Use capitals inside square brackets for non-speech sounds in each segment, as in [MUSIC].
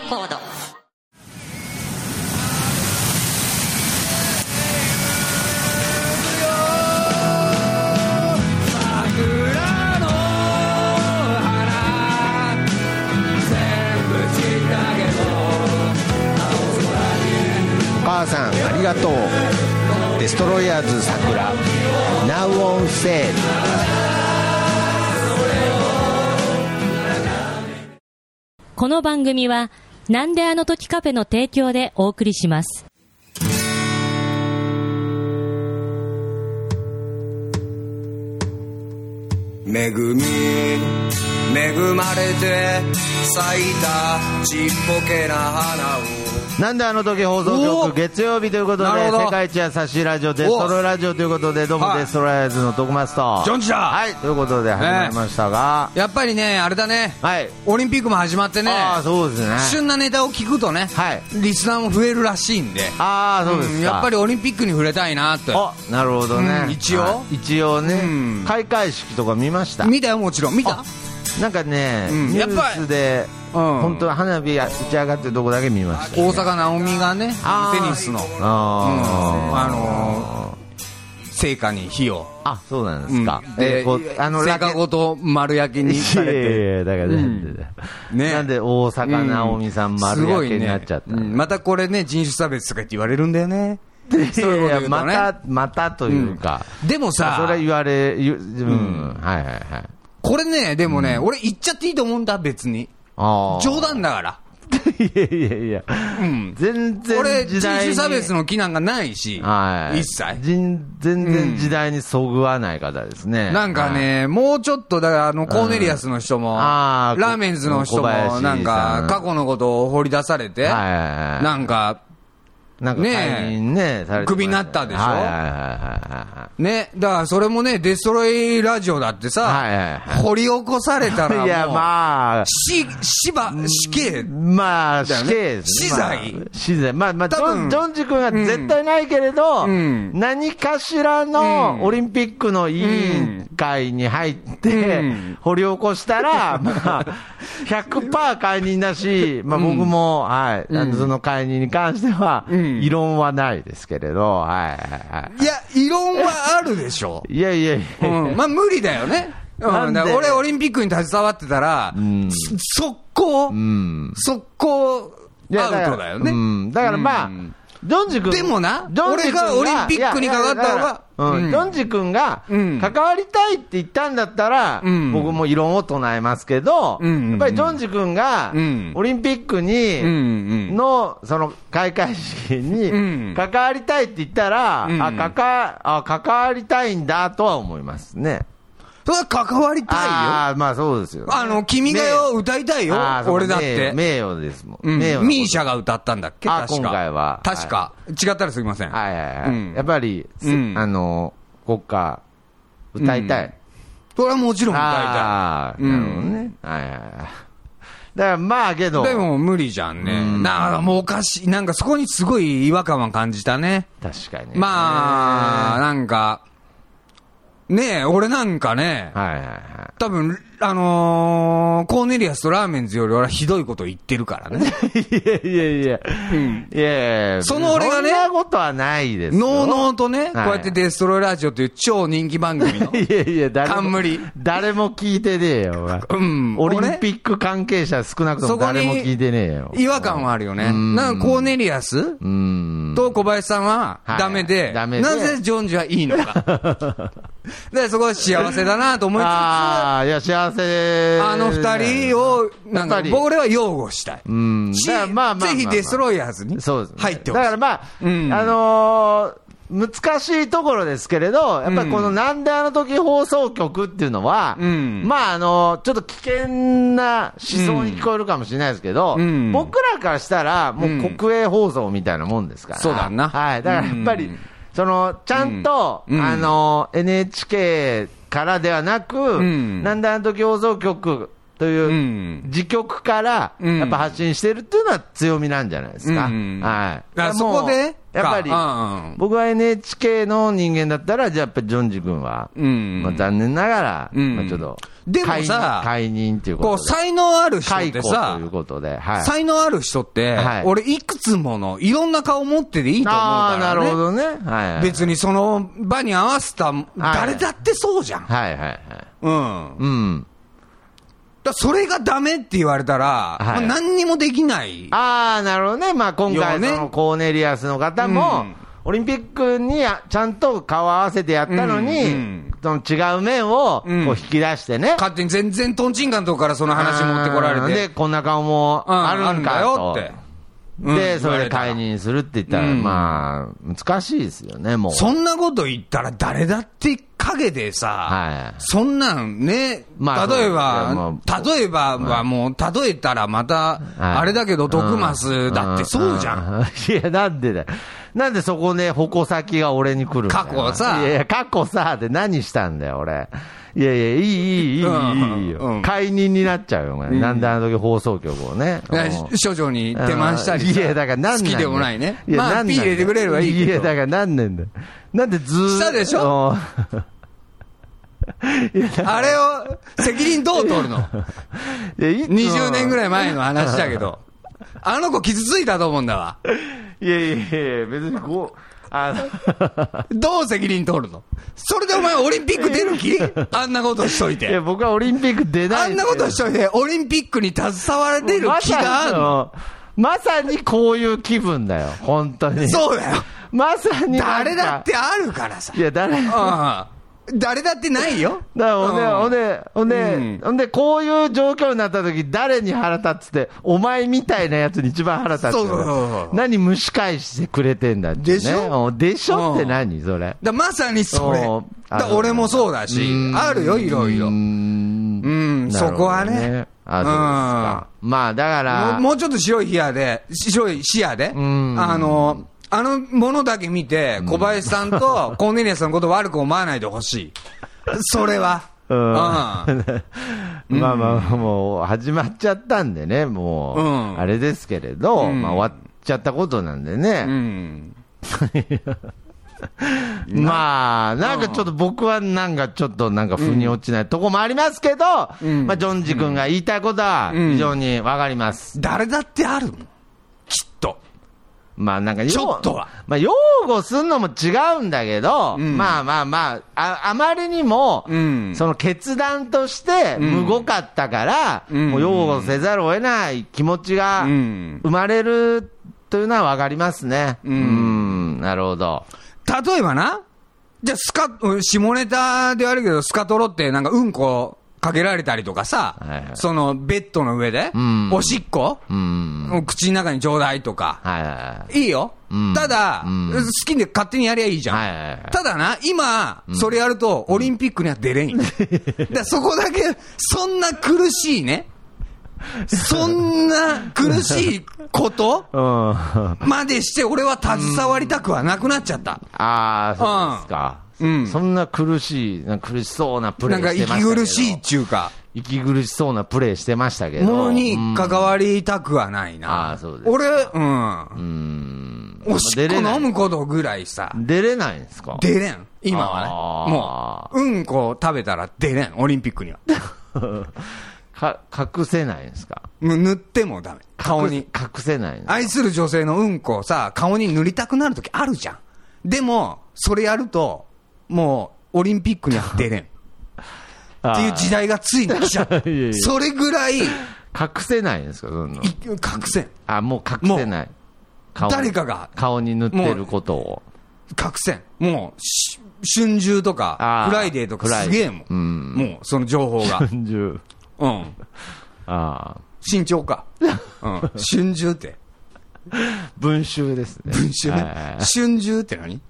レコード。お母さんありがとう。デストロイヤーズさくら Now on sale この番組は、なんであの時カフェの提供でお送りします。恵み恵まれて咲いたちっぽけな花をなんであの時放送お局月曜日ということで世界一優しいラジオデストロイラジオということでどうもはい。デストロイズの徳松と。ジョンジだ。はいということで始まりましたが、やっぱりねあれだね。はい。オリンピックも始まってね。ああそうですね。旬なネタを聞くとね、はい。リスナーも増えるらしいんで。ああそうですやっぱりオリンピックに触れたいなってあなるほどね、うん一応。はい。一応ね、うん。開会式とか見ました？見たよもちろん。見た？なんかね、うんニュースで、うん本当は花火打ち上がってるとこだけ見ました、大坂なおみがねあー。テニスの。あー。あの聖火に火を、あそうなんですか、うん。でこうあの聖火ごと丸焼きにされいやいてやいやだからなんでだよ、ね。なんで大阪なおみさん丸焼けになっちゃったね。うん。またこれね人種差別とかって言われるんだよね。[LAUGHS] そういまたまたというか、でもさそれ言われ言ううん、はいはいはい。これねでもね、俺言っちゃっていいと思うんだ別に冗談だから。[LAUGHS] いやいやいや、うん。全然俺人時代に種差別の気なんかないし、はい、一切。人全然時代にそぐわない方ですね、なんかね、もうちょっと、だから、あの、コーネリアスの人も、あーラーメンズの人も、なんか過去のことを掘り出されて、はいはいはい。なんか、なんかねえ。解任ね。クビになったでしょ？はいはいはいはね、だからそれもね、デストロイラジオだってさ、はいはいはい。掘り起こされたらもう、いはいいやまあ。し、しば、死刑、まあ、死刑ですね。死罪。まあ死罪。まあ、まあ、ジ多分ョン、ジョンジ君は絶対ないけれど、うん。何かしらうん。のオリンピックの委員会に入って、うん。掘り起こしたら、[LAUGHS] まあ、100%解任だし、まあ僕も、はい、あのその解任に関しては、うん異論はないですけれど、はいはいはいや、異論はあるでしょ。い。[LAUGHS] いやいやいや、うん、まあ無理だよね。うん、俺オリンピックに携わってたら、んそ速攻、うん。速攻、アウトだよね。うん。だからまあ、うんジョンジ君。でもな俺がオリンピックにかかった方がいやいやだからうん。うん。ジョンジ君がうん。関わりたいって言ったんだったら、うん。僕も異論を唱えますけど、うんやっぱりジョンジ君がうん。オリンピックに、の、その、開会式うん。に、関わりたいって言ったら、うん。あ、関わ、あ、関わりたいんだとは思いますね。それは関わりたいよ。ああ、まあそうですよ。あの、君が代を歌いたいよ俺だって。名誉ですもん。うん名誉ミーシャが歌ったんだっけ？あ確か。今回は確か。違ったらすみません。はいはいはい。うんやっぱり、すうんあの、国歌、歌いたい。それはもちろん歌ああ、うんなるほどね。はいはいはい。だからまあけど、いたい。でも無理じゃんね。うんだからもうおかしい。なんかそこにすごい違和感は感じたね。確かにね。まあ、なんか、ねえ、俺なんかね、はいはいはい。多分、あのー、コーネリアスとラーメンズより俺はひどいこと言ってるからね。[LAUGHS] いやいやいや、うんいやいや、その俺がねそんなことはないですよ。のうのうとね、はいこうやってデストロイラジオという超人気番組の。[LAUGHS] いやいや、誰も冠誰も聞いてねえよ、うんオリンピック関係者少なくとも誰も聞いてねえよ。違和感はあるよね。うんなんかコーネリアス？うん。と小林さんははいダメで、ダメでなぜジョンジはいいのか。[LAUGHS] [LAUGHS] で、そこは幸せだなと思いつつ、ああ、いや、幸せ。あの二人を、なんか、は擁護したい。うん。しまあまあぜひデストロイヤーズにそうですね。入ってほしい。だからまあ、うんあのー難しいところですけれど、やっぱりこのなんであの時放送局っていうのは、うんまああのちょっと危険な思想に聞こえるかもしれないですけど、うん僕らからしたら、もう国営放送みたいなもんですから。そうだなはい。だからやっぱり、うんその、ちゃんと、うん。あの NHK からではなく、ん。なんであの時放送局といううん自曲から、うんやっぱ発信してるっていうのは強みなんじゃないですか。うんはい。あそこで？やっぱり僕は NHK の人間だったら、じゃあやっぱりジョンジ君は、うんまあ残念ながら、うんまあちょっと、でもさ解任っていうここう、とで。才能ある人ってさという、ことで、はい。才能ある人って、はい俺いくつものいろんな顔持ってていいと思うからね。なるほどね。はいはい。別にその場に合わせた、誰だってそうじゃん。はいはいはい。うん。うん。だそれがダメって言われたら、はいまあ何にもできない。ああ、なるほどね。まあ今回、ねコーネリアスの方も、うんオリンピックにやちゃんと顔合わせてやったのに、うんうんその違う面をこううん引き出してね。勝手に全然トンチンカンのとこからその話持ってこられて。で、こんな顔もうんあるんだよってうんで、それで言われたら解任するって言ったら、うんまあ、難しいですよね、もう。そんなこと言ったら誰だって影でさ、はいそんなんね、まあ例えばも、例えばはもう、例えたらまた、はいあれだけど、毒マスだってそうじゃん。ん。いや、なんでだよ。なんでそこね、矛先が俺に来る過去さいやいや、過去さ、で何したんだよ、俺。いやいや、いい、いい、いい、いいよ。うん解任になっちゃうよ、お前うんなんであの時放送局をね。処女に手満したりさいや、だからなん好きでもないね。いやまあ、ピー入れてくれればいいけど。いや、だからなんねんだよ。なんでずーっと。したでしょ？[LAUGHS] あれを、責任どう取るの？いやいつも ?20 年ぐらい前の話だけど。[LAUGHS] あの子傷ついたと思うんだわ。いやいやいや、別にこう、あの、どう責任取るの？それでお前オリンピック出る気？[LAUGHS] あんなことしといいや、て。僕はオリンピック出なあんなことしといて、オリンピックに携われてる気があんの？のまさにこういう気分だよ、本当に。そうだよ。まさに。誰だってあるからさ。いや、誰？うん誰だってないよ。らほんで、うん。ほんで、ほんで、うん。ほんで、こういう状況になった時、誰に腹立つって、お前みたいなやつに一番腹立つよ。そうそうそう何蒸し返してくれてんだって、ね。でしょ？うんでしょ？って何それ？だまさにそれ。うん。だ俺もそうだし、あるよ、いろいろ。うん。ん。そこはね。あ、そうですか。まあ、だから、もうちょっと白い視野で、白い視野で、ん。あの、あのものだけ見て、小林さんと [LAUGHS] コーネリアスのことを悪く思わないでほしい。それは。うんうん [LAUGHS] まあまあ、もう始まっちゃったんでね、もう、うんあれですけれど、うんまあ終わっちゃったことなんでうね、ん。[LAUGHS] まあ、なんかちょっと僕はなんかちょっとなんか腑に落ちないとこもありますけど、うんまあ、ジョンジ君が言いたいことは非常にわかります。誰だってある。きっと。まあなんか、ちょっとは。まあ、擁護するのも違うんだけど、うん。まあまあまあ、ああまりにも、うん。その決断としてうん。むごかったから、うん。もう擁護せざるを得ない気持ちがうん。生まれるというのはわかりますね。うん。うんなるほど。例えばな、じゃあスカ、うん下ネタであるけど、スカトロってなんかうんこかけられたりとかさ、はいはいそのベッドの上で、うんおしっこ、うん。口の中にちょうだいとか、はいはいはい。いいよ。うんただ、うん好きで勝手にやりゃいいじゃん。はいはいはいただな、今、それやると、オリンピックには出れんよ。[LAUGHS] だそこだけ、そんな苦しいね、そんな苦しいことまでして、俺は携わりたくはなくなっちゃった。あ、そうですか。うんそんな苦しい、なんか苦しそうなプレなんかーしてましたけど。息苦しいっちゅうか、息苦しそうなプレーしてましたけど。ものにうん関わりたくはないあな。うですか俺、うん。うん。おしっこ飲むことぐらいさ、出れないんですか？出れん。今はね。もう、うんこ食べたら出れん。オリンピックには。[LAUGHS] か、隠せないんですか？塗ってもダメ。顔に。隠隠せない愛する女性のうんこをさ、顔に塗りたくなるときあるじゃん。でも、それやると、もう、オリンピックには出れん。[LAUGHS] っていう時代がついに来ちゃった。[LAUGHS] いやいやそれぐらい、い隠せないんですかそんな隠せん。あ、もう隠せない。顔誰かが顔に塗ってることを。隠せん。もう、し春秋とかフライデーとかすげえもん。うんもう、その情報が。春秋。うん。ああ。身長か。うん。春秋って。[LAUGHS] 文集ですね。文春ねはい。春秋って何？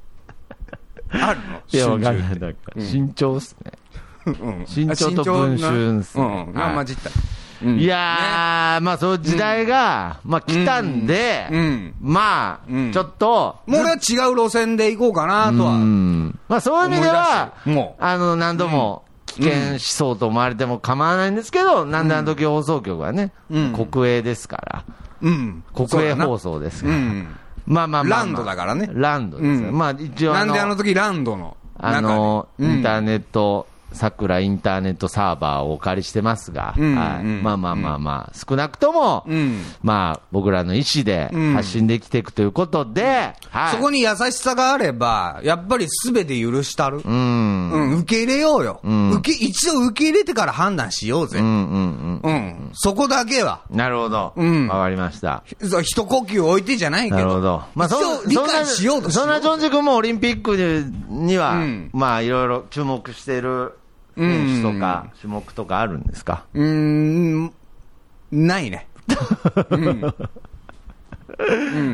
あるの？いや、わかんない。春秋って。なんか、身長っすね。うん。身長と文春っすね。うん。がはい。混じった。うん。いやー、まあ、そういう時代が、まあ、来たんで、うん。うん。まあ、うん。ちょっと、もう俺は違う路線で行こうかなとは。うん。まあ、そういう意味では、思い出してるもう。あの、何度も危険思想と思われても構わないんですけど、なんであの時放送局はね、うん。国営ですから、うん。国営放送ですから。うん。まあまあまあまあランドだからねランドですよ。うんまあ一応あの、なんであの時ランドの。あの、うんインターネット、桜インターネットサーバーをお借りしてますが、うんはいうんまあまあまあまあ、少なくとも、うんまあ僕らの意思でうん発信できていくということで、はい。そこに優しさがあれば、やっぱりすべて許したる。う。うんん、受け入れようよ。ん受け、一度受け入れてから判断しようぜ。うんうんうん。そこだけは。うん。なるほど。わ、うんかりました。そう一呼吸置いてじゃないけど。なるほど。まあ、一応理解しようとそんな、ジョンジ君もオリンピックには、うんまあ、いろいろ注目している選手とか、種目とかあるんですか？うーん、ないね。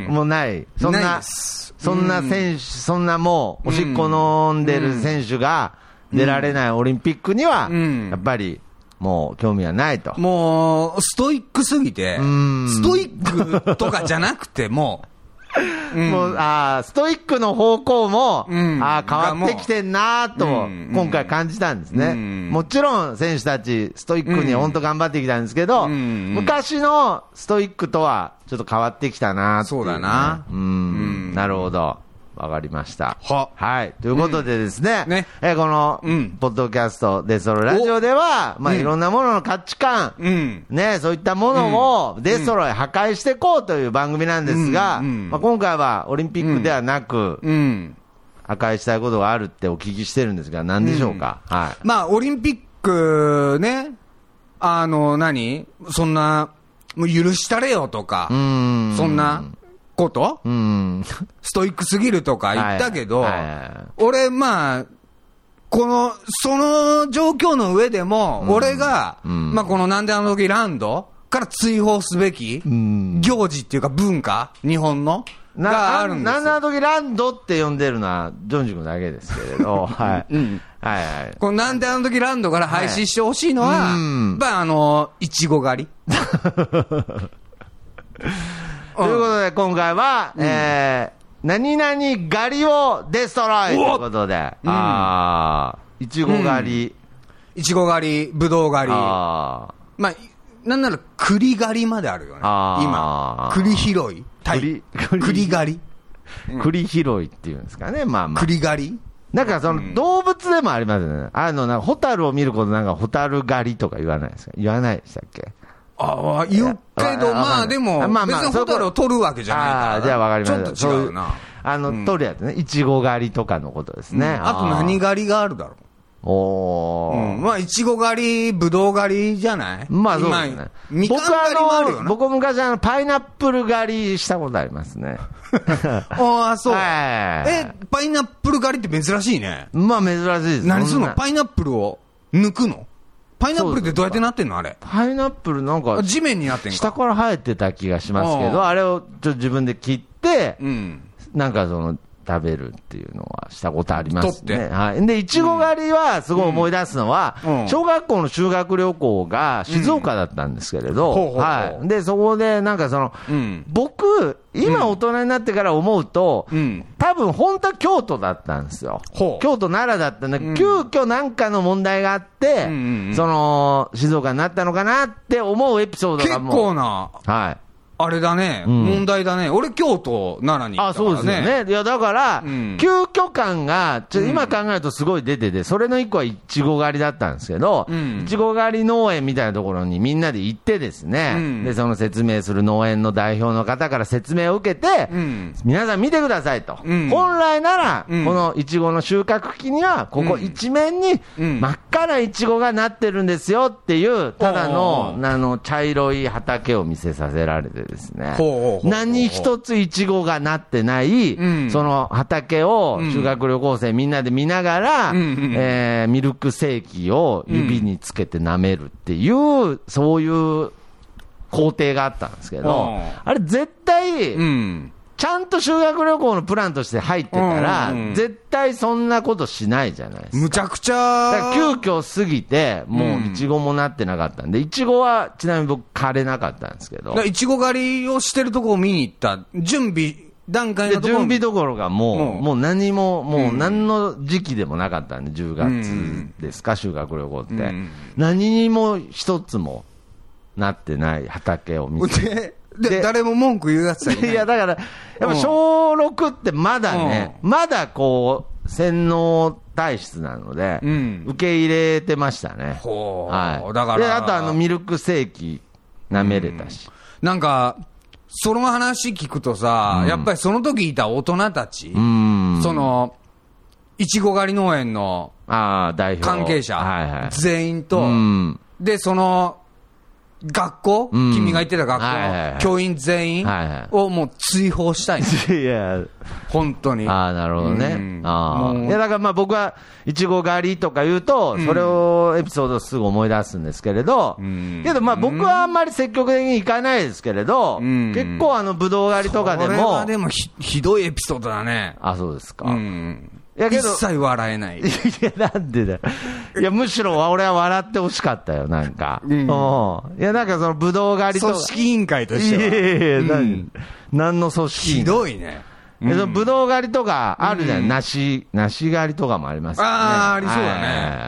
もうない。そんなそんな選手、そんなもう、おしっこ飲んでる選手が出られないオリンピックには、うん。やっぱり、もう興味はないと。もう、ストイックすぎてん、ストイックとかじゃなくても、うんもう、あーストイックの方向も、うん。あー変わってきてんなーと、う。ん。今回感じたんですね。うん。もちろん選手たち、ストイックに本当頑張ってきたんですけど、うん。昔のストイックとはちょっと変わってきたなそうだな。うん、うん。なるほど。わかりました。は。はい。ということでですね、うん。ね。えーこの、うん。ポッドキャストで、そのラジオでは、まあ、うん。いろんなものの価値観、うん。ね、そういったものをデストロイ破壊していこうという番組なんですが、まあ、今回はオリンピックではなく、うん。破壊したいことがあるってお聞きしてるんですが、何でしょうか、はい。まあ、オリンピックね、あの、何？そんな、もう許したれよとか。そんなこと？うーん。ストイックすぎるとか言ったけどはいはいはい、俺、まあ、この、その状況の上でも、俺が、うんまあ、このなんであの時ランドから追放すべきん行事っていうか文化、日本の、があるんですよ。なんだ時ランドって呼んでるのは、ジョンジ君だけですけれど、[LAUGHS] はい。うんはいはい。このなんであの時ランドから廃止してほしいのは、はいうんやっぱあの、いちご狩り。[LAUGHS] ということで、今回は、えー、何々狩りをデストロイということで、うんあー、いちご狩り、いちご狩り、ぶどう狩り。あまあ、なんなら栗狩りまであるよね。今。栗拾い。栗栗狩り。ー、栗拾いっていうんですかね、まあまあ。栗狩りなんかその動物でもありますよね。あの、なんかホタルを見ることなんかホタル狩りとか言わないですか？言わないでしたっけ？ああ、言うけど、まあでも、まあまあ別にホタルを取るわけじゃないから。あーじゃあわかりました。ちょっと違うな。あの、取るやつね。いちご狩りとかのことですね。あと何狩りがあるだろう。おー。うんまあ、いちご狩り、ぶどう狩りじゃない？まあそうですねまあ。みかん狩りもあるよな。僕昔あの、パイナップル狩りしたことありますね。[LAUGHS] ああ、そう。はいえ、パイナップル狩りって珍しいね。まあ珍しいです。何するの？パイナップルを抜くの？パイナップルってどうやってなってんのあれ？パイナップルなんか、地面になってんか。下から生えてた気がしますけど、ああれをちょっと自分で切って、うん。なんかその、食べるっていうのはしたことあります。ねはい。で、いちご狩りはすごい思い出すのは、うん小学校の修学旅行が静岡だったんですけれど、はい。で、そこでなんかその、うん。僕、今大人になってから思うと、うん。多分本当は京都だったんですよ。京都奈良だったんだ急遽なんかの問題があって、うんうんうんその、静岡になったのかなって思うエピソード結がもう。構な、はい。あれだね、うん。問題だね。俺、京都、奈良に行あ、ったからね。そうですよね。いや、だから、うん。急遽感が、ちょ今考えるとすごい出てて、それの一個はいちご狩りだったんですけど、うん。いちご狩り農園みたいなところにみんなで行ってですね、うん。で、その説明する農園の代表の方から説明を受けて、うん。皆さん見てくださいと。うん。本来なら、うん。このいちごの収穫期には、ここうん一面にうん。真っ赤ないちごがなってるんですよっていう、ただおの、うあの、茶色い畑を見せさせられてですね。何一ついちごがなってない、うんその畑をうん修学旅行生みんなで見ながら、えーミルクセーキを指につけて舐めるっていう、そういう工程があったんですけど、うんあれ絶対、うん。ちゃんと修学旅行のプランとして入ってたら、うんうん絶対そんなことしないじゃないですか。むちゃくちだからゃ、急遽過ぎて、もういちごもなってなかったんで、いちごはちなみに僕、枯れなかったんですけどいちご狩りをしてるとこを見に行った。準備段階での準備どころかもう、もうもう何も、もううん何の時期でもなかったんで、10うん月ですか、修学旅行って。うん何にも一つもなってない畑を見て。で、誰も文句言うやつはいや、だから、やっぱ小6ってまだね、まだこう、洗脳体質なので、うん受け入れてましたね。ほうはい。だからで、あとあの、ミルクセーキ舐めれたし。なんか、その話聞くとさ、やっぱりその時いた大人たち、うん。その、いちご狩り農園のああ、代表。関係者、はいはい。全員と、うん。で、その、学校、うん。君が行ってた学校、はいはいはい。教員全員？をもう追放したいの。[LAUGHS] いや、本当に。ああ、なるほどね。うん。あいや、だからまあ僕は、いちご狩りとか言うと、それをエピソードすぐ思い出すんですけれど、ん。けどまあ僕はあんまり積極的に行かないですけれど、ん。結構あの、ぶどう狩りとかでこれはも、でもひひどいエピソードだね。あ、そうですか。うん。いやけど一切笑えない。いや、なんでだよ。いや、むしろ俺は笑ってほしかったよ、なんか。うんうんいや、なんかその、ぶどう狩りとか。組織委員会としては。いやいやいや、うん何何の組織ひどいね。えそのぶどう狩りとかあるじゃん、うん梨、梨狩りとかもありますよね。ああ、ありそうだは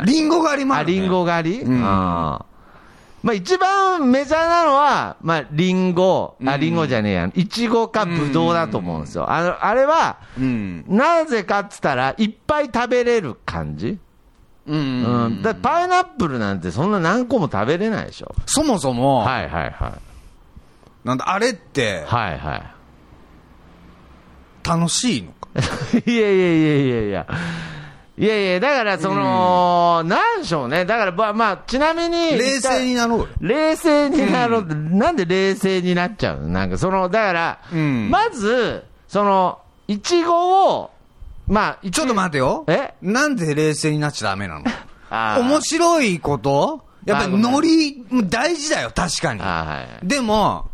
いね。リンゴ狩りもああ、る、ね。リンゴ狩り、うんあーまあ一番メジャーなのは、まあリンゴ、あ、リンゴじゃねえや、イチゴかブドウだと思うんですよ。あの、あれは、うん。なぜかっつったら、いっぱい食べれる感じううん。ん。だパイナップルなんてそんな何個も食べれないでしょ。そもそも、はいはいはい。なんだ、あれって、はいはい。楽しいのか？[LAUGHS] いやいやいやいやいや。いやいや、だからその、なんでしょうね。だから、まあ、まあ、ちなみに。冷静になろうよ。冷静になろうなんで冷静になっちゃうの？なんかその、だから、うんまず、その、いちごを、まあ、ちょっと待てよ。え？なんで冷静になっちゃダメなの？[LAUGHS] 面白いこと？やっぱりノリ、大事だよ、確かに。でも、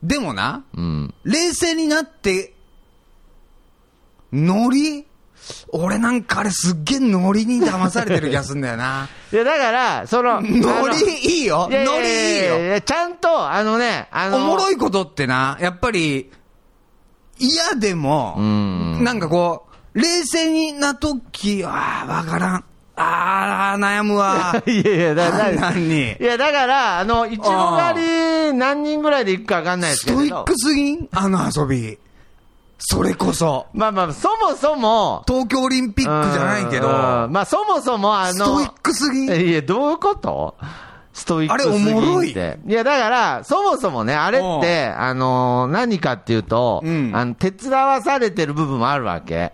でもな、うん。冷静になって、ノリ俺なんかあれすっげえノリに騙されてる気がすんだよな。いや、だから、その、ノリいいよ。いやいやノリいいよ。やちゃんと、あのね、あの、おもろいことってな、やっぱり、嫌でも、うんなんかこう、冷静になとき、ああ、わからん。ああ、悩むわ。[LAUGHS] いやいや、だだ何にいや、だから、あの、いちご狩り何人ぐらいで行くかわかんないですけど。ストイックすぎん？あの遊び。それこそ。まあまあ、そもそも、東京オリンピックじゃないけど、うん。まあそもそもあの、ストイックすぎ。んいや、どういうこと？ストイックすぎんって。あれおもろい。いや、だから、そもそもね、あれって、あの、何かっていうと、うん。あの、手伝わされてる部分もあるわけ。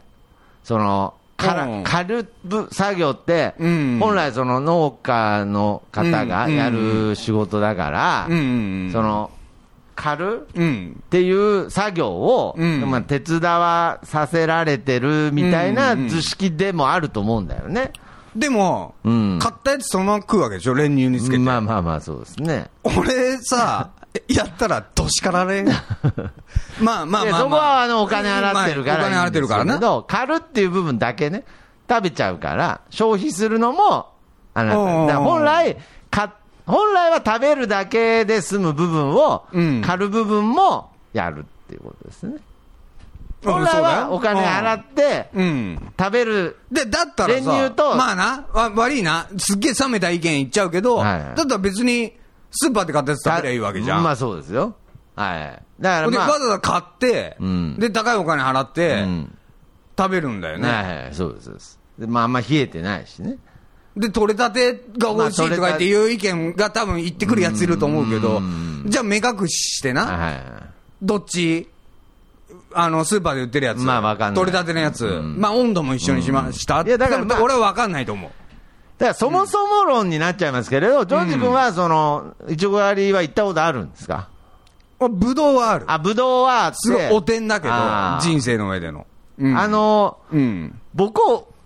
その、からうん。刈るぶ作業って、うん。本来その農家の方がやる仕事だから、その、刈る？うん。っていう作業を、うんまあ、手伝わさせられてるみたいな図式でもあると思うんだよね。でも、うん買ったやつそのまま食うわけでしょ練乳につけて。まあまあまあ、そうですね。俺さ、[LAUGHS] やったらどしかられん？[LAUGHS] まあまあまあ、まあ。そこはあのお金払ってるからまあお金払ってるからな。いいんですけど、刈るっていう部分だけね、食べちゃうから、消費するのも、あなた。本来、か、本来は食べるだけで済む部分を、うん刈る部分もやるっていうことですね。うん本来はお金払って、うん。食べるで、だったらさ、まあな、わ悪いな、すっげえ冷めた意見言っちゃうけど、はいはいだったら別に、スーパーで買ったやつ食べりゃいいわけじゃん。まあそうですよ。はい。だからで、まあ、わざわざ買って、うんで、高いお金払って、うん食べるんだよね。はいはい、そうですそうです。でまああんま冷えてないしね。で、取れたてが美味しいとか言っていう意見が多分言ってくるやついると思うけどうん、じゃあ目隠ししてな。どっち、あの、スーパーで売ってるやつ。まあわかんない取れたてのやつ。うんまあ温度も一緒にしました。いやだからまあ俺はわかんないと思う。だからそもそも論になっちゃいますけれど、ジョージ君はその、いちご狩りは行ったことあるんですか？あぶどうはある。あ、ぶどうはすごいおてんだけど人生の上での。うんあ、の、うん。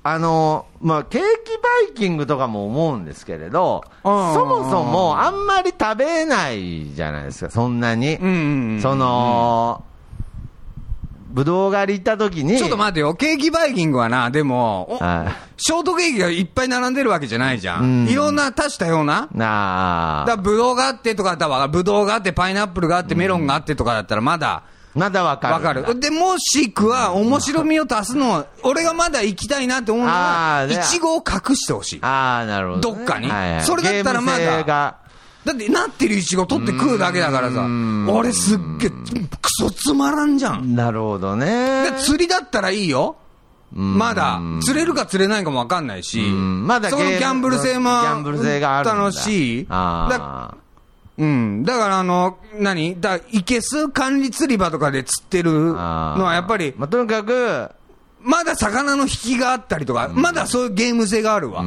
僕、あの、まあ、ケーキバイキングとかも思うんですけれど、そもそもあんまり食べないじゃないですか、そんなに。うんうんうん。その、ぶどう狩り行った時に、ちょっと待ってよ。ケーキバイキングはな、でも、ショートケーキがいっぱい並んでるわけじゃないじゃうんん。いろんな多種多様な。なあだから、ブドウがあってとかだったら、ブドウがあって、パイナップルがあって、メロンがあってとかだったら、まだ、まだわかる。わかる。で、もしくは、面白みを足すのは、俺がまだ行きたいなって思うのは、いちごを隠してほしい。ああ、なるほど、ね。どっかにはいはいそれだったらまだだって、なってるいちご取って食うだけだからさ、俺すっげえ、クソつまらんじゃん。なるほどねで。釣りだったらいいよ。うんまだ、釣れるか釣れないかもわかんないし、んまだそのギャンブル性も楽しい。だあうん。だから、あの、何？だ、いけす管理釣り場とかで釣ってるのは、やっぱり、まあ、とにかく、まだ魚の引きがあったりとか、まだそういうゲーム性があるわ。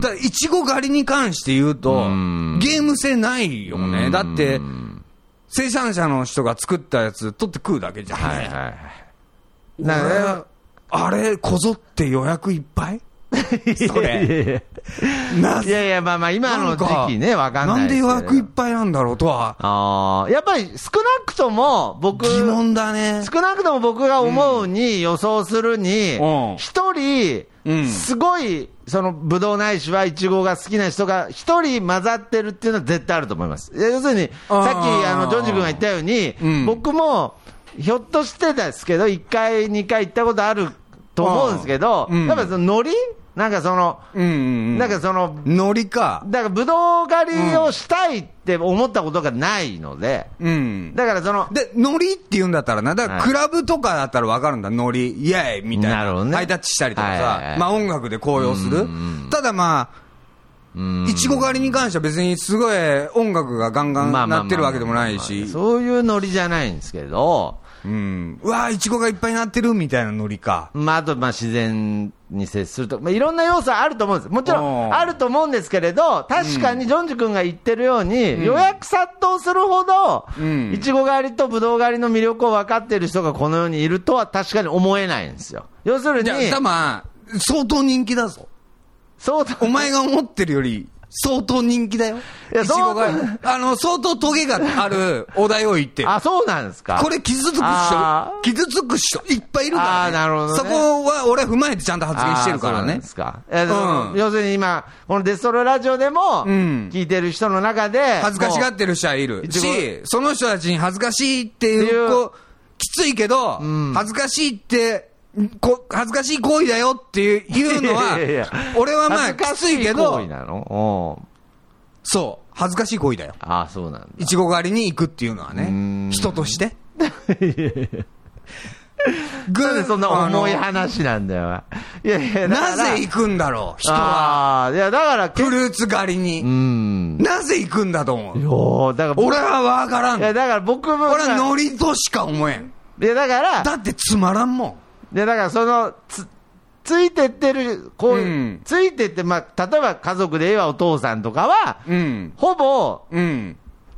ただ、いちご狩りに関して言うと、んゲーム性ないよね。だって、生産者の人が作ったやつ取って食うだけじゃん。はいはいあれ、こぞって予約いっぱい？それ。ないやいや、まあまあ、今の時期ね、わかんないなんで予約いっいぱいなんだろうとは、ああ、やっぱり少なくとも、僕、疑問だね。少なくとも僕が思うに、予想するにうん、一人うん、すごい、その、ぶどうないしは、いちごが好きな人が一人混ざってるっていうのは絶対あると思います。要するに、さっき、あの、ジョンジ君が言ったようにうん、僕も、ひょっとしてですけど、1回、2回行ったことあると思うんですけど、うん。やっぱそのノリ？なんかその、うんうんうん。なんかその、ノリか。だから、ぶどう狩りをしたいって思ったことがないので、うん。だからその、で、ノリって言うんだったらな、だからはい。クラブとかだったらわかるんだ、ノリ、イエーイみたいな。なるほどね。ハイタッチしたりとかはいはいはい、さまあ音楽で高揚する。うん。ただまあ、うん。いちご狩りに関しては別にすごい音楽がガンガン鳴ってるわけでもないし、そういうノリじゃないんですけど、うん。うわーいちごがいっぱい鳴ってるみたいなノリか。まあ、あと、まあ、自然に接すると、まあ、いろんな要素はあると思うんです。もちろん、あると思うんですけれど、確かにジョンジ君が言ってるように、予約殺到するほどうん、いちご狩りとぶどう狩りの魅力を分かっている人がこの世にいるとは確かに思えないんですよ。要するに相当人気だぞ。そうだお前が思ってるより、相当人気だよ。いやそうあの、相当トゲがあるお題を言って。る。あ、そうなんですか？これ傷つく人傷つく人いっぱいいるから、ね。あーなるほどね。そこは俺は踏まえてちゃんと発言してるからね。あーそうなんで。すか。うん。要するに今、このデストロイラジオでも、うん。聞いてる人の中で、恥ずかしがもってる人はいる。し、その人たちに恥ずかしいっていうう、こう、きついけど、ん。恥ずかしいって、こ恥ずかしい行為だよっていうのは [LAUGHS] いやいや、俺はまあ、きついけどそう、恥ずかしい行為だよ。ああ、そうなんだ。いちご狩りに行くっていうのはうねん、人として。[LAUGHS] なんでそんな重いあ話なんだよ。いやいや、なぜ行くんだろう、人は。いや、だから、フルーツ狩りうに。ん。なぜ行くんだと思いうやーだから、俺はわからん。いや、だから僕も、俺はノリとしか思えん。いや、だから、だってつまらんもん。で、だからその、つ、ついてってる、こう、うんついてって、まあ、例えば家族で言えばお父さんとかは、うん。ほぼうん。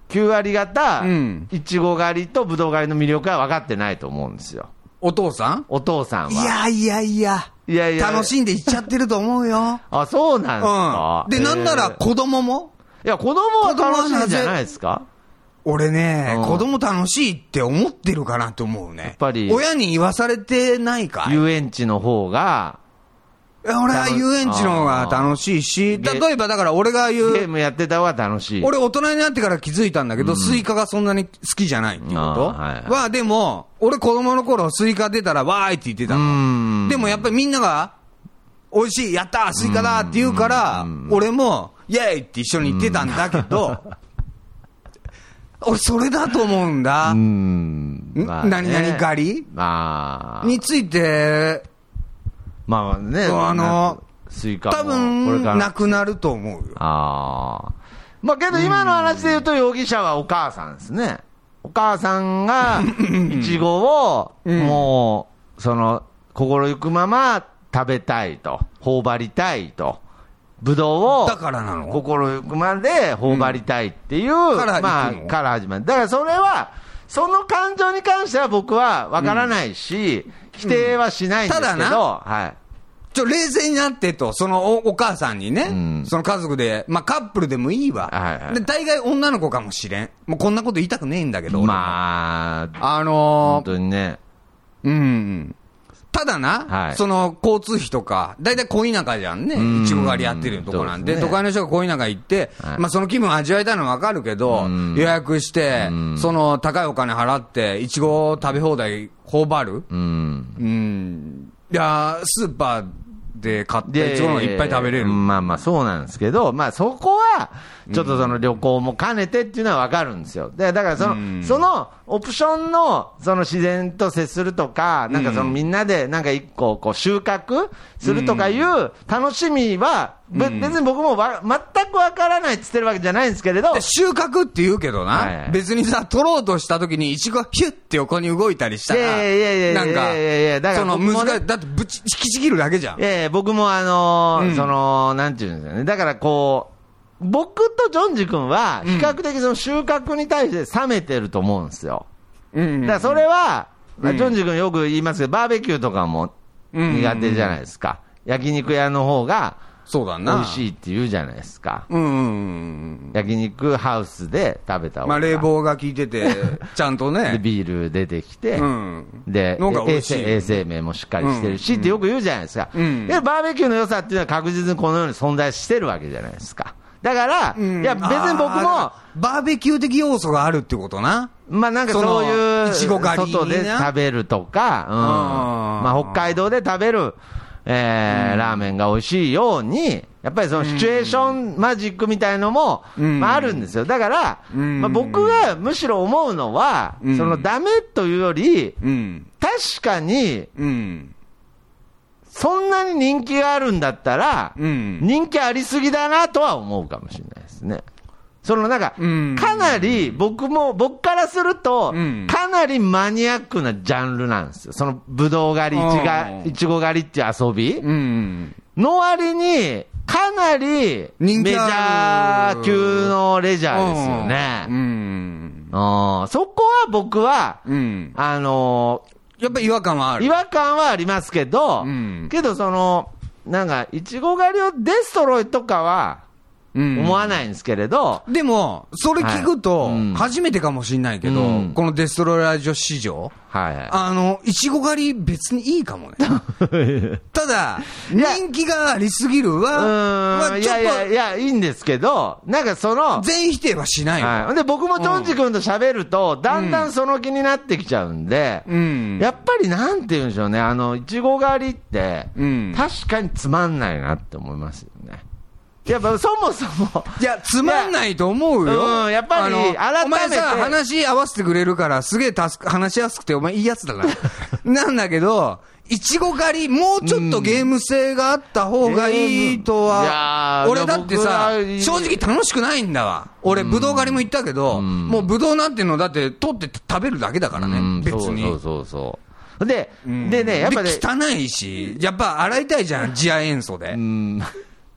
9割方、うんいちご狩りとぶどう狩りの魅力は分かってないと思うんですよ。お父さん？お父さんは。いやいやいや。いやいや楽しんで行っちゃってると思うよ。[LAUGHS] あ、そうなんですか？うん。で、なんならえー子供も？いや、子供は楽しいんじゃないですか俺ねうん、子供楽しいって思ってるかなって思うね。やっぱり親に言わされてないかい？遊園地の方が、俺は遊園地の方が楽しいし、ゲ例えばだから俺が言う、ゲームやってた方が楽しい。俺大人になってから気づいたんだけど、スイカがそんなに好きじゃないっていうこと？はいはいは、でも、俺子供の頃スイカ出たらわーいって言ってたうの。ん。でもやっぱりみんなが、美味しい、やったー、スイカだーって言うから、俺も、イェーイって一緒に言ってたんだけど、[LAUGHS] 俺それだと思うんだ。うん。ん？まあね何々狩り？まあ。について、まあね。あの、スイカも多これ分、なくなると思うよ。ああ。まあけど今の話で言うと容疑者はお母さんですね。お母さんが、いちごを、うんもう、その、心ゆくまま食べたいと。頬張りたいと。ぶどうを、だからなの？心ゆくまで頬張りたいっていう、からまあ、から始まる。だからそれは、その感情に関しては僕はわからないし、否定はしないんですけど、ただなはい。ちょ、冷静になってと、そのおお母さんにね、うんその家族で、まあカップルでもいいわ。はいはいで、大概女の子かもしれん。もうこんなこと言いたくねえんだけど、まあ、あ本の当にね。ー、うん。ただな、はい。その交通費とか、大体恋仲じゃんね、ん。いちご狩りやってるとこなんで、都会の人が恋仲行って、はい。まあその気分味わいたいのはわかるけど、ん。予約してうん、その高いお金払って、いちご食べ放題頬張る。うん。うん。いやー、スーパーで買ったいちごのいっぱい食べれる。まあまあそうなんですけど、まあそこは、ちょっとその旅行も兼ねてっていうのはわかるんですよ。で、だからその、うん。そのオプションの、その自然と接するとか、なんかそのみんなでなんか一個こう収穫するとかいう楽しみは、べうん。別に僕もわ全くわからないって言ってるわけじゃないんですけれど。で、収穫って言うけどな、はい。はい別にさ、取ろうとした時に、いちごがヒュッて横に動いたりしたら、いやいやいやいやなんか、いやいやいやだから難しい、だってぶち、引きちぎるだけじゃん。ええ僕もあのーうん。その、なんていうんですかね。だからこう、僕とジョンジ君は、比較的その収穫に対して冷めてると思うんですよ。うん。だからそれは、まあうん。ジョンジ君よく言いますけど、バーベキューとかも苦手じゃないですか。焼肉屋の方がそうだな。美味しいって言うじゃないですか。うんうんうん焼肉ハウスで食べた。まあ、冷房が効いてて、[LAUGHS] ちゃんとで、ね。ビール出てきて、うん。で、衛生衛生面もしっかりしてるし、うんってよく言うじゃないですか。うんで、バーベキューの良さっていうのは確実にこのように存在してるわけじゃないですか。だから、うんいや、別に僕もバーベキュー的要素があるってことな。まあなんかそうそいう、外で食べるとか、うん。まあ北海道で食べる、えーラーメンが美味しいように、やっぱりそのシチュエーションマジックみたいのも、うんまああるんですよ。だから、うんまあ僕がむしろ思うのは、うんそのダメというより、うん。確かに、うん。そんなに人気があるんだったら、うん。人気ありすぎだなとは思うかもしれないですね。そのなんか、うんかなり僕も、僕からすると、うんかなりマニアックなジャンルなんですよ。そのぶどう狩り、いちがうんいちご狩りっていう遊びうん。の割に、かなりメジャー級のレジャーですようね。ん。うんそこは僕は、うん。あのやっぱ違和感はある。違和感はありますけど、うんけどその、なんか、いちご狩りをデストロイとかはうん思わないんですけれど、でも、それ聞くと初めてかもしれないけど、うんこのデストロイラジオ史上、はいはい。あの、いちご狩り別にいいかもね。[LAUGHS] ただ、や人気がありすぎるうは、まあちょっやいやいと、や、いいんですけど、なんかその、全否定はしないはい。よ。で、僕もジョンジ君と喋ると、だんだんその気になってきちゃうんで、うん。やっぱりなんて言うんでしょうね、あの、いちご狩りって、うん確かにつまんないなって思いますよね。やっぱそもそも、いや、つまんないと思うよ。うんやっぱりあの改めてお前さ、話合わせてくれるから、すげえ話しやすくて、お前いいやつだから。[LAUGHS] なんだけど、いちご狩り、もうちょっとゲーム性があった方がいいとは。ー俺だってさ正直楽しくないんだわ。俺、ぶどう狩りも行ったけど、んもうぶどうなんていうのだって取って食べるだけだからねうん、別に。そうそうそう。で、うんでね、やっぱね、で汚いし、やっぱ洗いたいじゃん、次亜塩素で。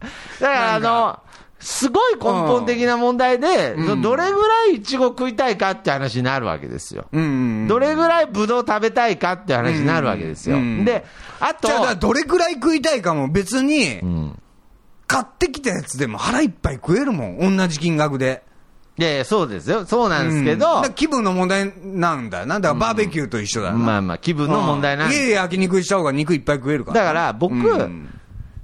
う [LAUGHS] んだからあの、すごい根本的な問題で、うんどれぐらいイチゴ食いたいかって話になるわけですよ。うん。どれぐらいブドウ食べたいかって話になるわけですよ。うんで、あとじゃあ、どれくらい食いたいかも別にう、ん。買ってきたやつでも腹いっぱい食えるもん、同じ金額で。いやいや、そうですよ。そうなんですけど、うん気分の問題なんだよな。だからバーベキューと一緒だよな。まあまあ、気分の問題なんうんで家で焼肉した方が肉いっぱい食えるから。だから僕うん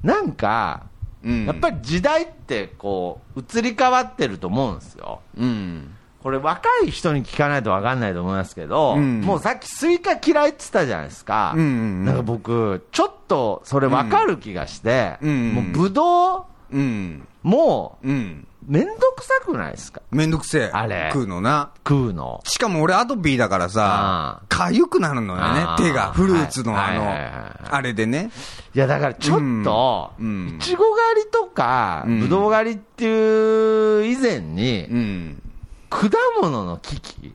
なんか、うんやっぱり時代ってこう、移り変わってると思うんですよ。うん。これ若い人に聞かないと分かんないと思いますけど、うんもうさっきスイカ嫌いって言ったじゃないですか。うんうんうんなんか僕、ちょっとそれ分かる気がして、うんもうブドウうん。もうん。めんどくさくないですか？めんどくせえ。あれ食うのな。食うの。しかも俺アトピーだからさあ、かゆくなるのよね手が。フルーツのあはいはいはいはいの、あれでね。いや、だからちょっと、いちご狩りとか、うんぶどう狩りっていう以前に、うん。果物の危機、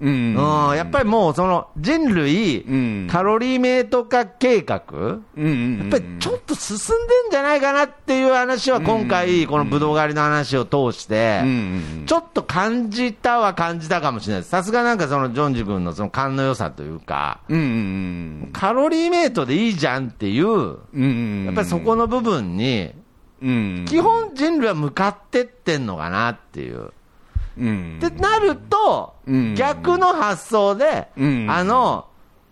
うん。うん、やっぱりもうその人類、うんカロリーメイト化計画、うんうん。やっぱりちょっと進んでんじゃないかなっていう話は今回、このぶどう狩りの話を通して、ちょっと感じたは感じたかもしれないです。さすがなんかそのジョンジ君のその勘の良さというか、カロリーメイトでいいじゃんっていう。やっぱりそこの部分に、うん。基本人類は向かってってんのかなっていう。うん。ってなると、うん逆の発想で、うんあの、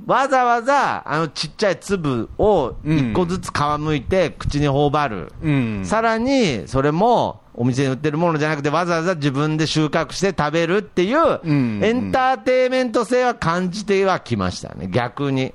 わざわざあのちっちゃい粒を一個ずつ皮むいて口に頬張る、うんさらにそれもお店に売ってるものじゃなくて、わざわざ自分で収穫して食べるっていう、んエンターテイメント性は感じてはきましたね、逆に。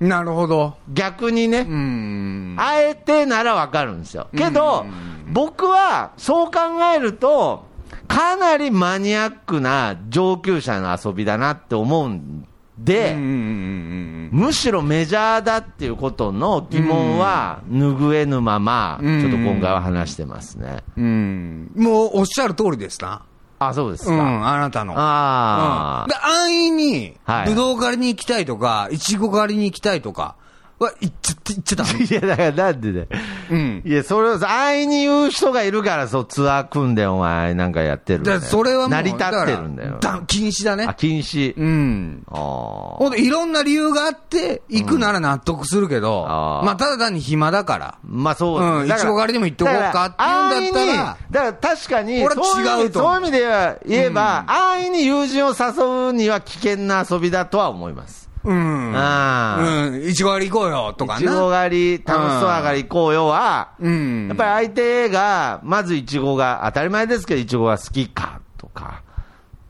なるほど。逆にね。うん。あえてならわかるんですよ。けど、僕はそう考えると、かなりマニアックな上級者の遊びだなって思うんで、むしろメジャーだっていうことの疑問は拭えぬまま、うんちょっと今回は話してますね。う。もうおっしゃる通りですな。あ、そうですか。うん、あなたの。あうんで安易には、いぶどう狩りに行きたいとか、いちご狩りに行きたいとかは、言っちゃって、言っちゃダメ。[LAUGHS] いや、だからなんでね。うん。いや、それをさ安易に言う人がいるから、そう、ツアー組んで、お前、なんかやってるんだよだからそれはもう、成り立ってるんだよ。から禁止だねあ、。禁止。うん。あほんで、いろんな理由があって、行くなら納得するけど、あーまあ、ただ単に暇だから。まあそううんだからいちご狩りでも行っとこうかっていうんだったら安易にだから確かに、俺はそういう意味違うと思うそういう意味では言えば、安易に友人を誘うには危険な遊びだとは思います。うん。あうん。いちご狩り行こうよ、とかいちごな。狩り、楽しそうな狩り行こうよは、うん。やっぱり相手が、まずいちごが、当たり前ですけど、いちごが好きかとか、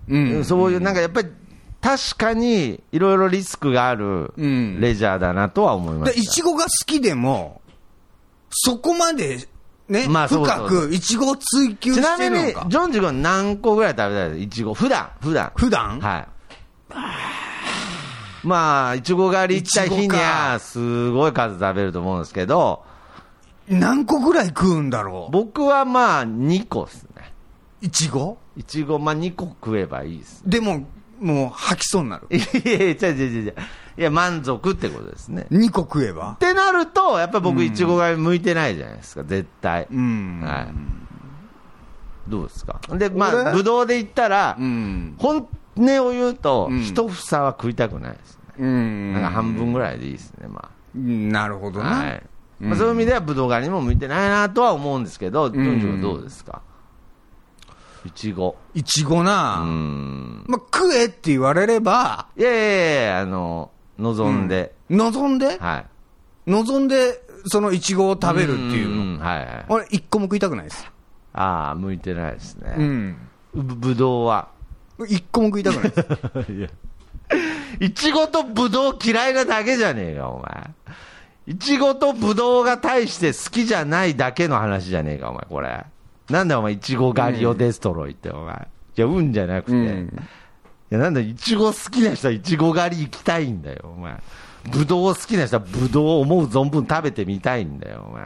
うん。そういう、なんかやっぱり、確かにいろいろリスクがあるうんレジャーだなとは思いまで、した。いちごが好きでも、そこまで、ね、まあ深くいちごを追求ちなみにしてるのか、。ジョンジ君何個ぐらい食べたいですいちご。普段、普段。普段？はい。まあ、いちご狩り行った日には、かすごい数食べると思うんですけど、何個ぐらい食うんだろう？僕はまあ、2個ですね。いちごいちご、まあ2個食えばいいです。でも、もう吐きそうになる。いやいやいや、違う違う違う。いや、満足ってことですね。2個食えば？ってなると、やっぱり僕、いちご狩り向いてないじゃないですか、絶対。うん。はい。どうですか？で、まあ、俺？ぶどうで言ったら、うん。本音を言うと、うん一房は食いたくないですね。うん。なんか半分ぐらいでいいですね、まうんなるほどあ。な。はい。まあ、そういう意味では、ぶどう狩りにも向いてないなとは思うんですけど、んジョンジ君どうですか？いちご。いちごうな、ん。まあ、食えって言われれば、いやいやいやあの、望んで、望んで、はい。望んで、そのいちごを食べるっていうの。んはいはい。俺、一個も食いたくないです。ああ、向いてないですね。うん。ぶぶどうは。一個も食いたくないです。[LAUGHS] いや。いちごとぶどう嫌いなだけじゃねえか、お前。いちごとぶどうが大して好きじゃないだけの話じゃねえか、お前、これ。なんだお前、いちご狩りをデストロイって、お前。いや、うんじゃなくて。うんいや、なんだ、いちご好きな人はいちご狩り行きたいんだよ、お前。ぶどう好きな人はぶどうを思う存分食べてみたいんだよ、お前。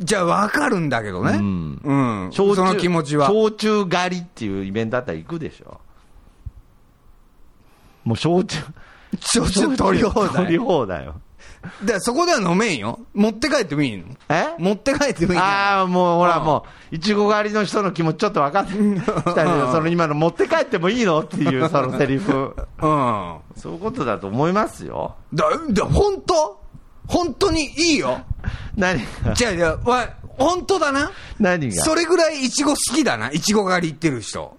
じゃあ、わかるんだけどね。うんうん。その気持ちは。焼酎狩りっていうイベントあったら行くでしょ。もう焼酎。焼酎取り放取り題。放題よ。で、そこでは飲めんよ。持って帰ってもいいの？え？持って帰ってもいいの？ああ、もうほら、うんもう、いちご狩りの人の気持ちちょっと分かってきたけど、その今の持って帰ってもいいの？っていう、そのセリフ。うん。そういうことだと思いますよ。だ、だ、本当？本当にいいよ。何が？じゃあ、じゃあ、わ、本当だな？何が？それぐらいイチゴ好きだな。イチゴ狩り行ってる人。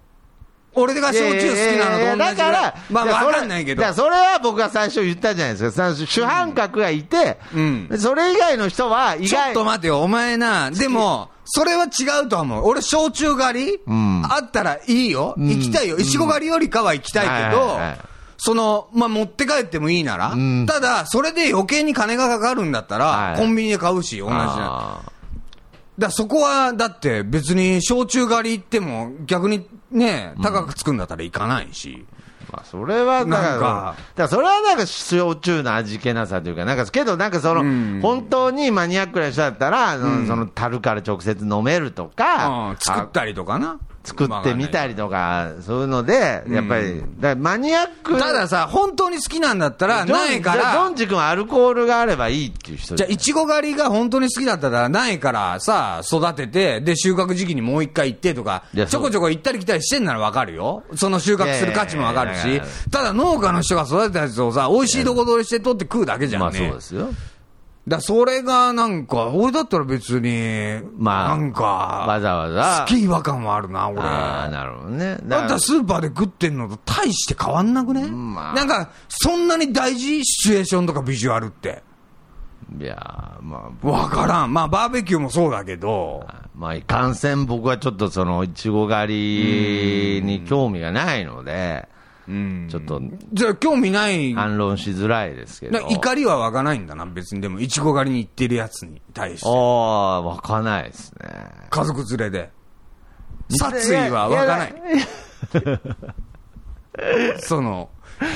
俺が焼酎好きなのと同じ。だから、まあ、わかんないけどそれ。は僕が最初言ったじゃないですか。さ主犯格がいて、うんそれ以外の人は意ちょっ外と待てよ、お前な。でも、それは違うとは思う。俺、焼酎狩り、んあったらいいよ。行きたいよ。いちご狩りよりかは行きたいけど、はいはいはいその、まあ、持って帰ってもいいなら、ん。ただ、それで余計に金がかかるんだったら、はい。コンビニで買うし、同じだそこは、だって別に焼酎狩り行っても逆にね、高くつくんだったら行かないし。ーまあ、それはだから、なんか。だそれはなんか焼酎の味気なさというか、なんか、けどなんかその、うん。本当にマニアックな人だったら、あのその樽から直接飲めるとか、うん作ったりとかな。作ってみたりとか、そういうので、やっぱり、だマニアックたださ、本当に好きなんだったら、ないかじゃあジョらン、ジ君はアルコールがあればいいっていう人じゃあ、いちご狩りが本当に好きだったら、ないからさ、育てて、で、収穫時期にもう一回行ってとかちょこちょこ行ったり来たりしてんならわかるよ。その収穫する価値もわかるし。ただ農家の人が育てたやつをさ、美味しいとこ取りして取って食うだけじゃんね。まあそうですよ。だそれがなんか、俺だったら別に、まあなんか、わざわざ。好き違和感はあるな、俺。ああ、なるほどね。だったらスーパーで食ってんのと大して変わんなくね、まあなんか、そんなに大事シチュエーションとかビジュアルって。いやーまあ、わからん。まあ、バーベキューもそうだけど。まあ、いかんせん僕はちょっとその、いちご狩りに興味がないので、うんちょっとじゃあ、興味ない。反論しづらいですけど。な怒りは湧かないんだな、別に。でも、いちご狩りに行ってるやつに対してあ。あ、わかんないですね。家族連れで。殺意は湧かない。[LAUGHS] その、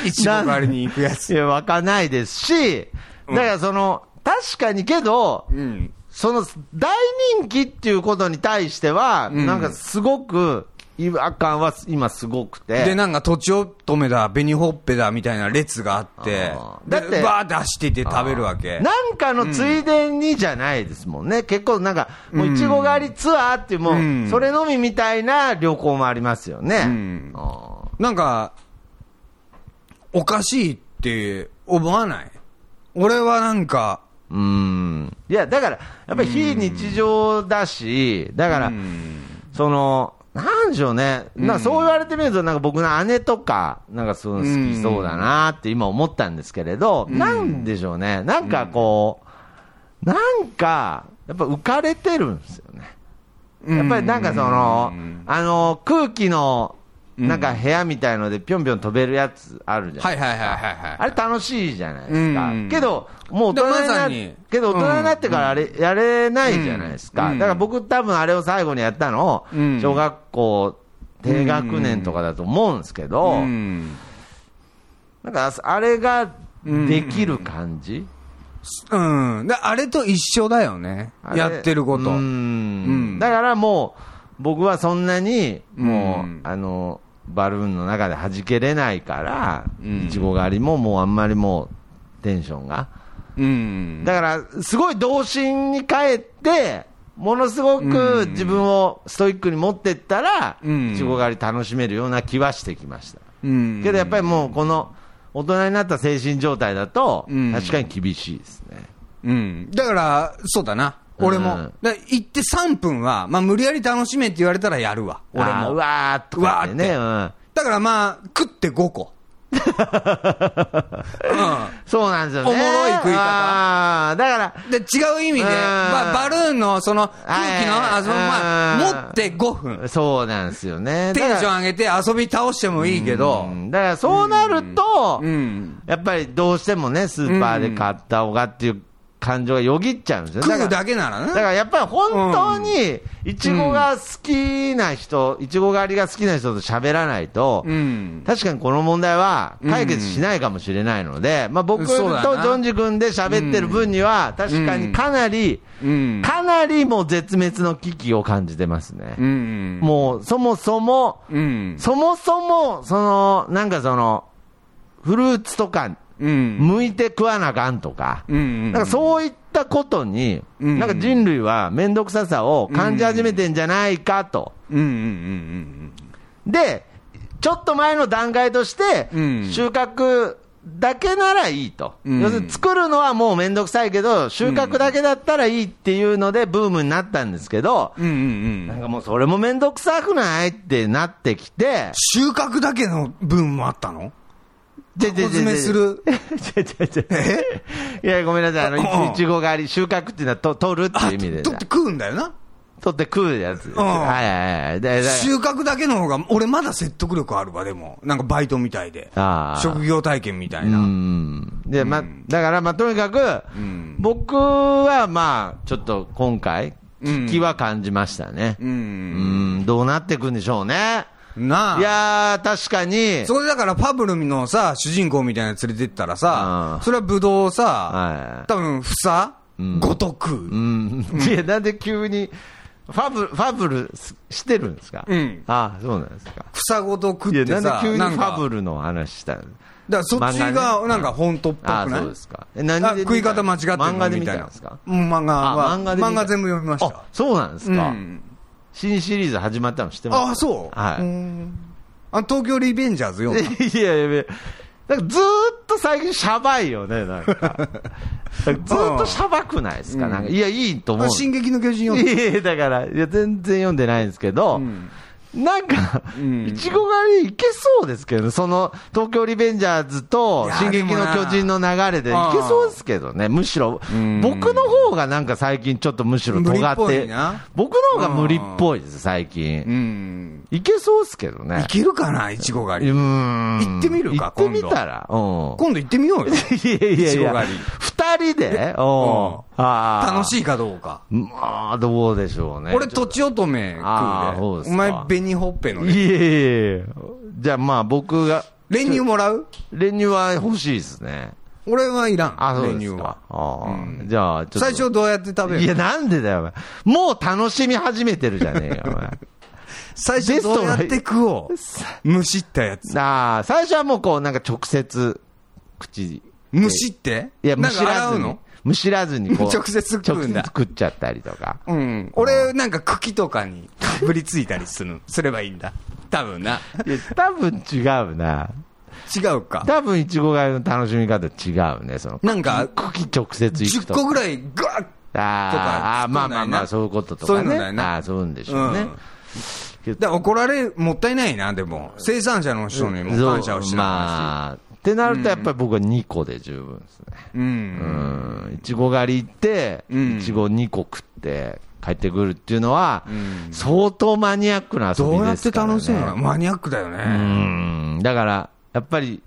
いちご狩りに行くやつ。いや、わかんないですし、だからその、確かにけど、うん。その大人気っていうことに対しては、うんなんかすごく違和感は今すごくて。で、なんか、とちおとめだ、紅ほっぺだ、みたいな列があってだってバーって走ってて食べるわけ。なんかのついでにじゃないですもんね。結構なんか、もういちご狩りツアーっていうもう、うんそれのみみたいな旅行もありますよね。うんあなんか、おかしいって思わない？俺はなんか、ーうん。いや、だから、やっぱり非日常だし、だから、うんその、なんでしょうね。なそう言われてみると、なんか僕の姉とか、なんかそういうの好きそうだなって今思ったんですけれど、なんでしょうね。なんかこう、なんか、やっぱ浮かれてるんですよね。やっぱりなんかそのうん、あの、空気の、なんか部屋みたいのでぴょんぴょん飛べるやつあるじゃないですか。はいはいはいはいはい。あれ楽しいじゃないですか。うんけど、もう大人になっさにけど大人になってからあれ、やれないじゃないですか。うんだから僕多分あれを最後にやったの、うん小学校低学年とかだと思うんですけど、うん。なんかあれができる感じ、うん。で、あれと一緒だよね。やってること。だからもう、僕はそんなに、もう、うんあの、バルーンの中で弾けれないから、うんいちご狩りももうあんまりもう、テンションが。うん。だから、すごい童心に帰って、ものすごく自分をストイックに持ってったら、うんいちご狩り楽しめるような気はしてきました。うん。けどやっぱりもう、この、大人になった精神状態だと、うん確かに厳しいですね。うん。だから、そうだな。俺も。うん行って3分は、まあ無理やり楽しめって言われたらやるわ。俺も。うわーっとかってね。ううんだからまあ、食って5個。[LAUGHS] うん。そうなんですよね。おもろい食い方だから、で、違う意味で、うんババルーンのその空気の、はいあそのまあ、うん持って5分。そうなんですよね。テンションン上げて遊び倒してもいいけど、だからそうなると、うん。やっぱりどうしてもね、スーパーで買った方がっていう感情がよぎっちゃうんですよ。食うだからだけならだかな。らやっぱり本当に、いちごが好きな人、いちご狩りが好きな人と喋らないと、うん。確かにこの問題は解決しないかもしれないので、まあ僕とジそうだなョンジ君で喋ってる分には、確かにかなり、うん。かなりもう絶滅の危機を感じてますね。うん。もうそもそも、うん。そもそも、その、なんかその、フルーツとか、うん。剥いて食わなあかんとか、うん。なんかそういったことに、うんなんか人類は面倒くささを感じ始めてんじゃないかと。うん。うん。うん。で、ちょっと前の段階としてうん、収穫だけならいいと。うん要するに作るのはもう面倒くさいけど、収穫だけだったらいいっていうのでブームになったんですけど、うん。うん。なんかもうそれも面倒くさくないってなってきて、収穫だけの分もあったの？ちょちょちょ箱詰めする。ちょちょちょいや、ごめんなさい。あの、うんいちご狩り、収穫っていうのはと取るっていう意味で。取って食うんだよな。取って食うやつはいはいはい。収穫だけの方が、俺まだ説得力あるわ、でも。なんかバイトみたいで。職業体験みたいうな。ん。で、ま、うんだから、まあ、とにかく、ん僕は、まあ、ちょっと今回、うん危機は感じましたね。う。うんん、どうなっていくんでしょうね。なあ。いやー、確かに、そこでだからパブルのさ、主人公みたいなの連れてったらさう、んそれはブドウをさ、はい。多分房うん。ごと食う。うん。いや、なんで急に、ファブル、ファブルすしてるんですか？うん。ああ、そうなんですか。房ごと食いや、ってさ、なんで急にファブルの話したの？だからそっちがなんか本当っぽくない？そうですか。え、何で食い方間違ってるの？漫画で見みたいなたんですか？うん漫画は、あ漫画全部読みました。あ。、そうなんですか。うん新シリーズ始まったの知ってます？あ、そう？はい。うんあ東京リベンジャーズ読んだいやいやいや、なんかずーっとと最近シャバいよね、なんか。[LAUGHS] ずっとシャバくないですか、なんか。いや、いいと思う。進撃の巨人読んでいやいや、だから、いや、全然読んでないんですけど、なんか、んいちご狩りいけそうですけどね、その、東京リベンジャーズと進撃の巨人の流れでいけそうですけどね、むしろん、僕の方がなんか最近ちょっとむしろ尖って僕の方が無理っぽいです、最う近。ん。いけそうですけどね。いけるかないちご狩り。ん行ってみるか行ってみたら。うん。今度行ってみようよ。[LAUGHS] いやいやいや二人で？楽しいかどうか。まあ、どうでしょうね。俺、とちおとめ食うで。お前、紅ほっぺのね。いえいえいえ。じゃあまあ僕が、練乳もらう？練乳は欲しいですね。俺はいらん。あ、そう練乳ですかは。。あーうんじゃあ、ちょっと。最初どうやって食べるいや、なんでだよ、お前もう楽しみ始めてるじゃねえよ、お前。[LAUGHS] 最初どうやって食おう？蒸しったやつ。ああ、最初はもうこう、なんか直接、口、蒸しって？いや、むなんしらずにか洗うの？むしらずにこう。直接食うんだ食っちゃったりとか。うん。俺、なんか茎とかにぶりついたりする、すればいいんだ。多分な。いや、多分違うな。違うか。多分、いちご狩りの楽しみ方違うね、その。なんか茎直接いく10と。個ぐらいガッあーあー、まあまあまあ、そういうこととかね。そういうのだよなああ、そういうんでしょうね。うんだ怒られる、もったいないな、でも。生産者の人にも感謝をしなまあ、ってなるとやっぱり僕は2個で十分ですね。う。うんん。いちご狩り行って、うんいちご2個食って帰ってくるっていうのはん、相当マニアックな遊びどうやってですからね。楽しむのマニアックだようね。ん。だから、やっぱり、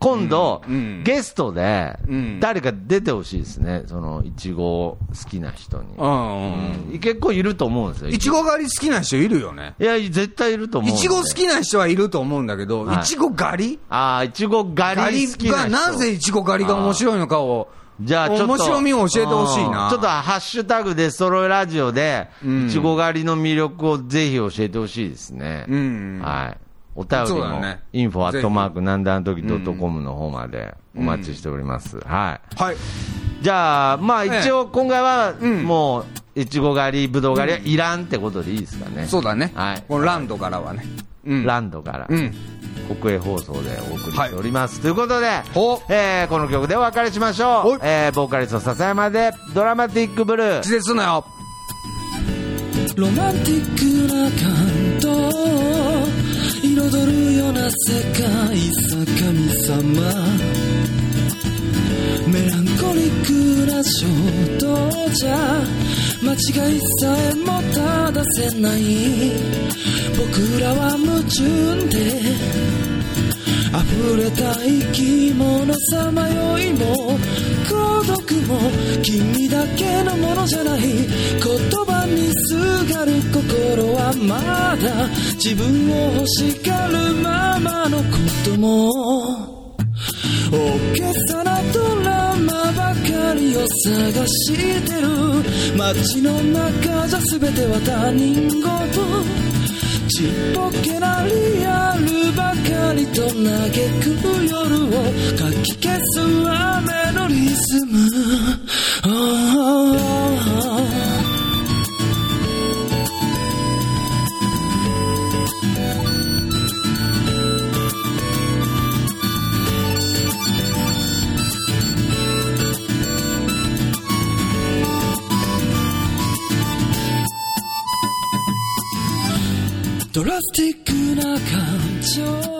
今度、うんうんゲストでうん、誰か出てほしいですね。その、いちご好きな人に。うん結構いると思うんですよ。いちご狩り好きな人いるよね。いや、絶対いると思ういちご好きな人はいると思うんだけど、はいいちご狩り？ああ、いちご狩狩りり好きな人。がなぜいちご狩りが面白いのかを、じゃあちょっと。面白みを教えてほしいなうんちょっとハッシュタグでストロイラジオで、うんいちご狩りの魅力をぜひ教えてほしいですね。うんはい。お便りも、ねインフォアットマークなんだあの時ドットコムの方までお待ちしております。はい。はい。じゃあ、まあ一応今回は、うんもう、いちご狩り、ぶどう狩りはいらんってことでいいですかね。そうだね。はいこのランドからはね。うん。ランドから、うん。国営放送でお送りしております。ということで、ほえーこの曲でお別れしましょ。うえーボーカリスト笹山でドラマティックブルー。気絶すなよ。ロマンティックな感動世界さ神様。メランコリックな衝動じゃ間違いさえも正せない。僕らは矛盾で溢れた生き物さまよいも孤独も君だけのものじゃない言葉にすがる心はまだ自分を欲しがるままのことも。大げさなドラマばかりを探してる。街の中じゃ全ては他人事。ちっぽけなリアルばかりと嘆く夜をかき消す雨のリズム。ああドラスティックな感情